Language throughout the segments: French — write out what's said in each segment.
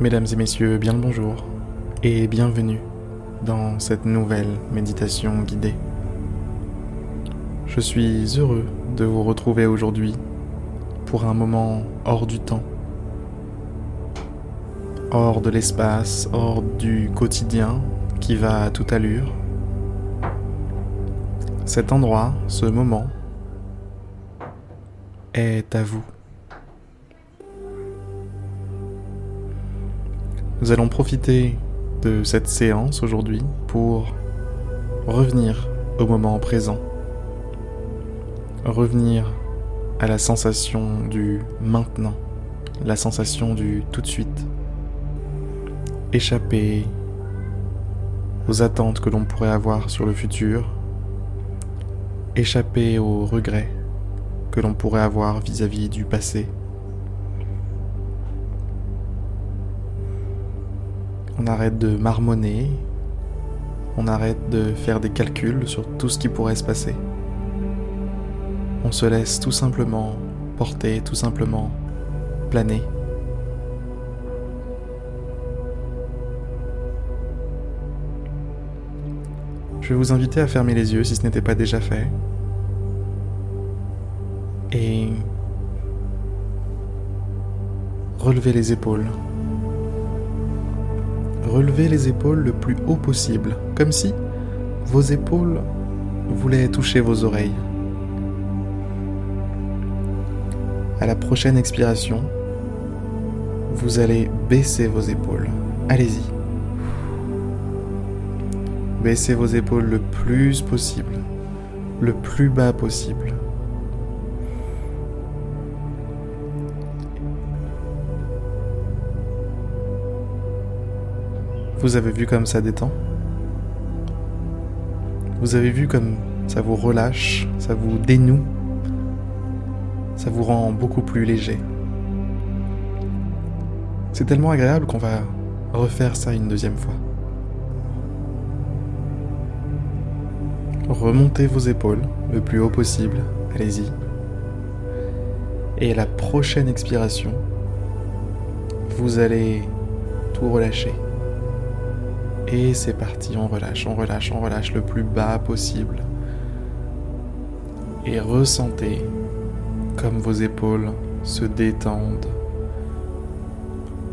Mesdames et messieurs, bien le bonjour et bienvenue dans cette nouvelle méditation guidée. Je suis heureux de vous retrouver aujourd'hui pour un moment hors du temps, hors de l'espace, hors du quotidien qui va à toute allure. Cet endroit, ce moment, est à vous. Nous allons profiter de cette séance aujourd'hui pour revenir au moment présent, revenir à la sensation du maintenant, la sensation du tout de suite, échapper aux attentes que l'on pourrait avoir sur le futur, échapper aux regrets que l'on pourrait avoir vis-à-vis du passé. On arrête de marmonner, on arrête de faire des calculs sur tout ce qui pourrait se passer. On se laisse tout simplement porter, tout simplement planer. Je vais vous inviter à fermer les yeux si ce n'était pas déjà fait. Et relever les épaules. Relevez les épaules le plus haut possible, comme si vos épaules voulaient toucher vos oreilles. À la prochaine expiration, vous allez baisser vos épaules. Allez-y. Baissez vos épaules le plus possible, le plus bas possible. Vous avez vu comme ça détend Vous avez vu comme ça vous relâche, ça vous dénoue, ça vous rend beaucoup plus léger. C'est tellement agréable qu'on va refaire ça une deuxième fois. Remontez vos épaules le plus haut possible, allez-y. Et à la prochaine expiration, vous allez tout relâcher. Et c'est parti, on relâche, on relâche, on relâche le plus bas possible. Et ressentez comme vos épaules se détendent.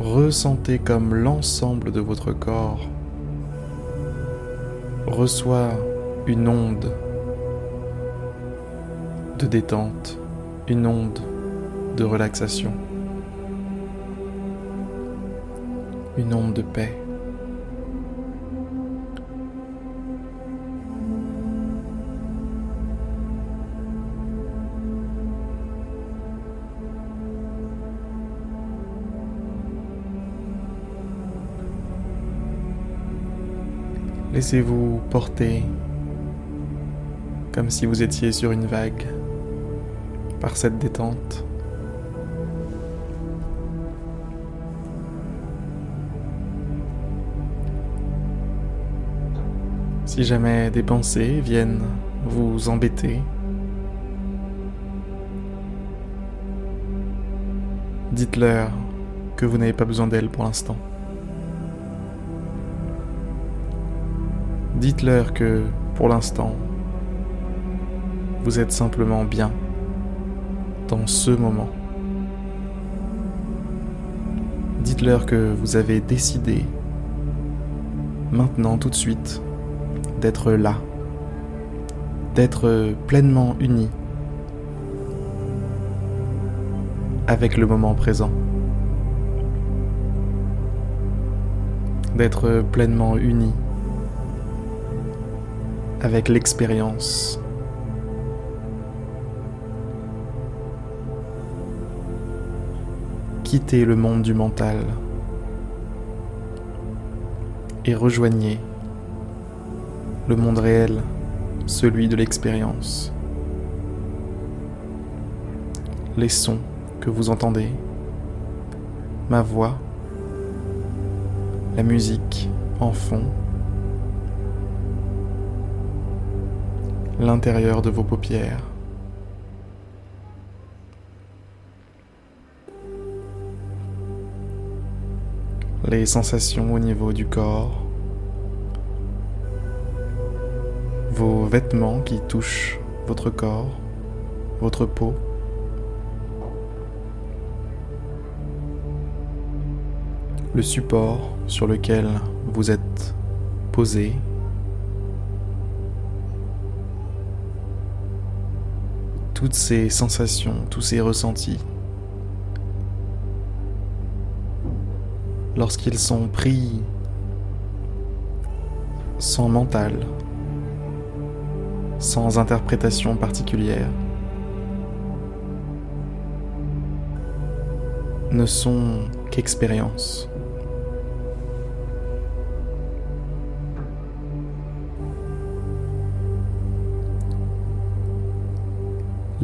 Ressentez comme l'ensemble de votre corps reçoit une onde de détente, une onde de relaxation, une onde de paix. Laissez-vous porter comme si vous étiez sur une vague par cette détente. Si jamais des pensées viennent vous embêter, dites-leur que vous n'avez pas besoin d'elles pour l'instant. Dites-leur que, pour l'instant, vous êtes simplement bien dans ce moment. Dites-leur que vous avez décidé, maintenant tout de suite, d'être là, d'être pleinement uni avec le moment présent, d'être pleinement uni avec l'expérience. Quittez le monde du mental et rejoignez le monde réel, celui de l'expérience. Les sons que vous entendez, ma voix, la musique en fond, l'intérieur de vos paupières. les sensations au niveau du corps, vos vêtements qui touchent votre corps, votre peau. le support sur lequel vous êtes posé. Toutes ces sensations, tous ces ressentis, lorsqu'ils sont pris sans mental, sans interprétation particulière, ne sont qu'expériences.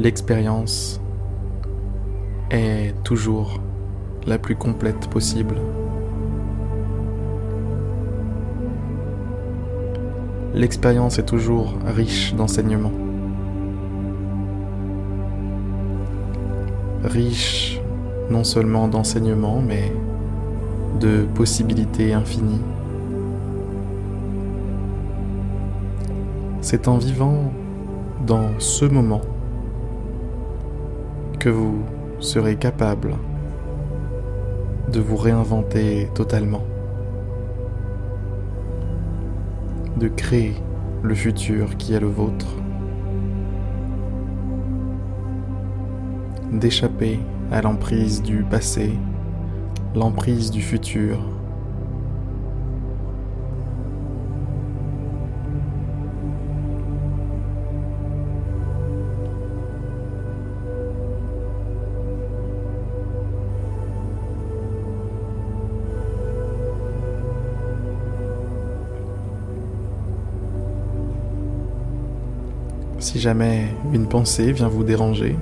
L'expérience est toujours la plus complète possible. L'expérience est toujours riche d'enseignements. Riche non seulement d'enseignements, mais de possibilités infinies. C'est en vivant dans ce moment que vous serez capable de vous réinventer totalement, de créer le futur qui est le vôtre, d'échapper à l'emprise du passé, l'emprise du futur Si jamais une pensée vient vous déranger,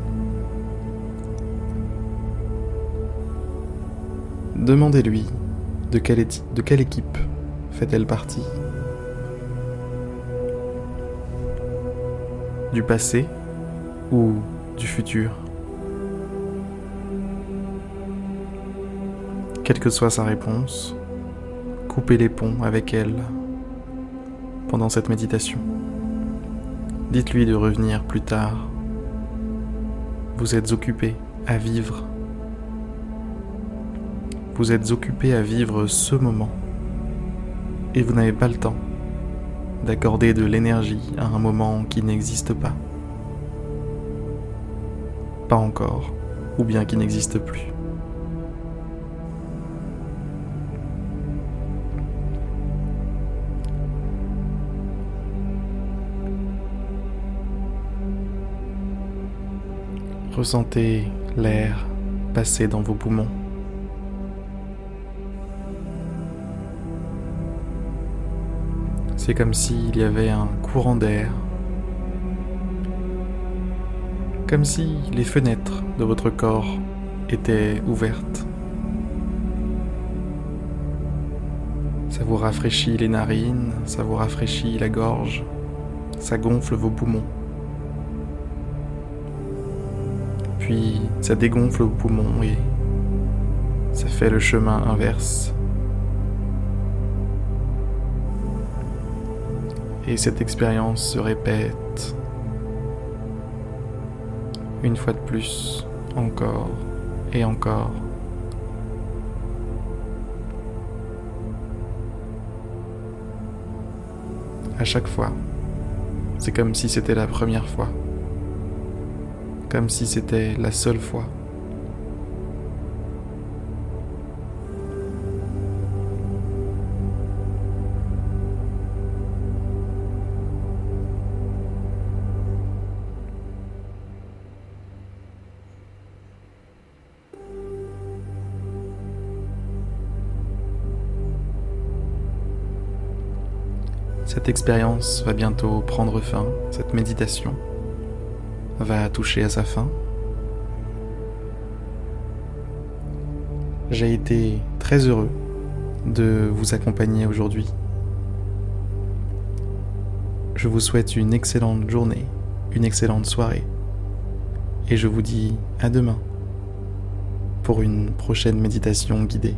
demandez-lui de quelle, équipe fait-elle partie Du passé ou du futur Quelle que soit sa réponse, coupez les ponts avec elle pendant cette méditation. Dites-lui de revenir plus tard. Vous êtes occupé à vivre. Vous êtes occupé à vivre ce moment. Et vous n'avez pas le temps d'accorder de l'énergie à un moment qui n'existe pas. Pas encore, ou bien qui n'existe plus. Ressentez l'air passer dans vos poumons. C'est comme s'il y avait un courant d'air, comme si les fenêtres de votre corps étaient ouvertes. Ça vous rafraîchit les narines, ça vous rafraîchit la gorge, ça gonfle vos poumons. Puis ça dégonfle au poumon et ça fait le chemin inverse. Et cette expérience se répète une fois de plus, encore et encore. À chaque fois, c'est comme si c'était la première fois comme si c'était la seule fois. Cette expérience va bientôt prendre fin, cette méditation va toucher à sa fin. J'ai été très heureux de vous accompagner aujourd'hui. Je vous souhaite une excellente journée, une excellente soirée, et je vous dis à demain pour une prochaine méditation guidée.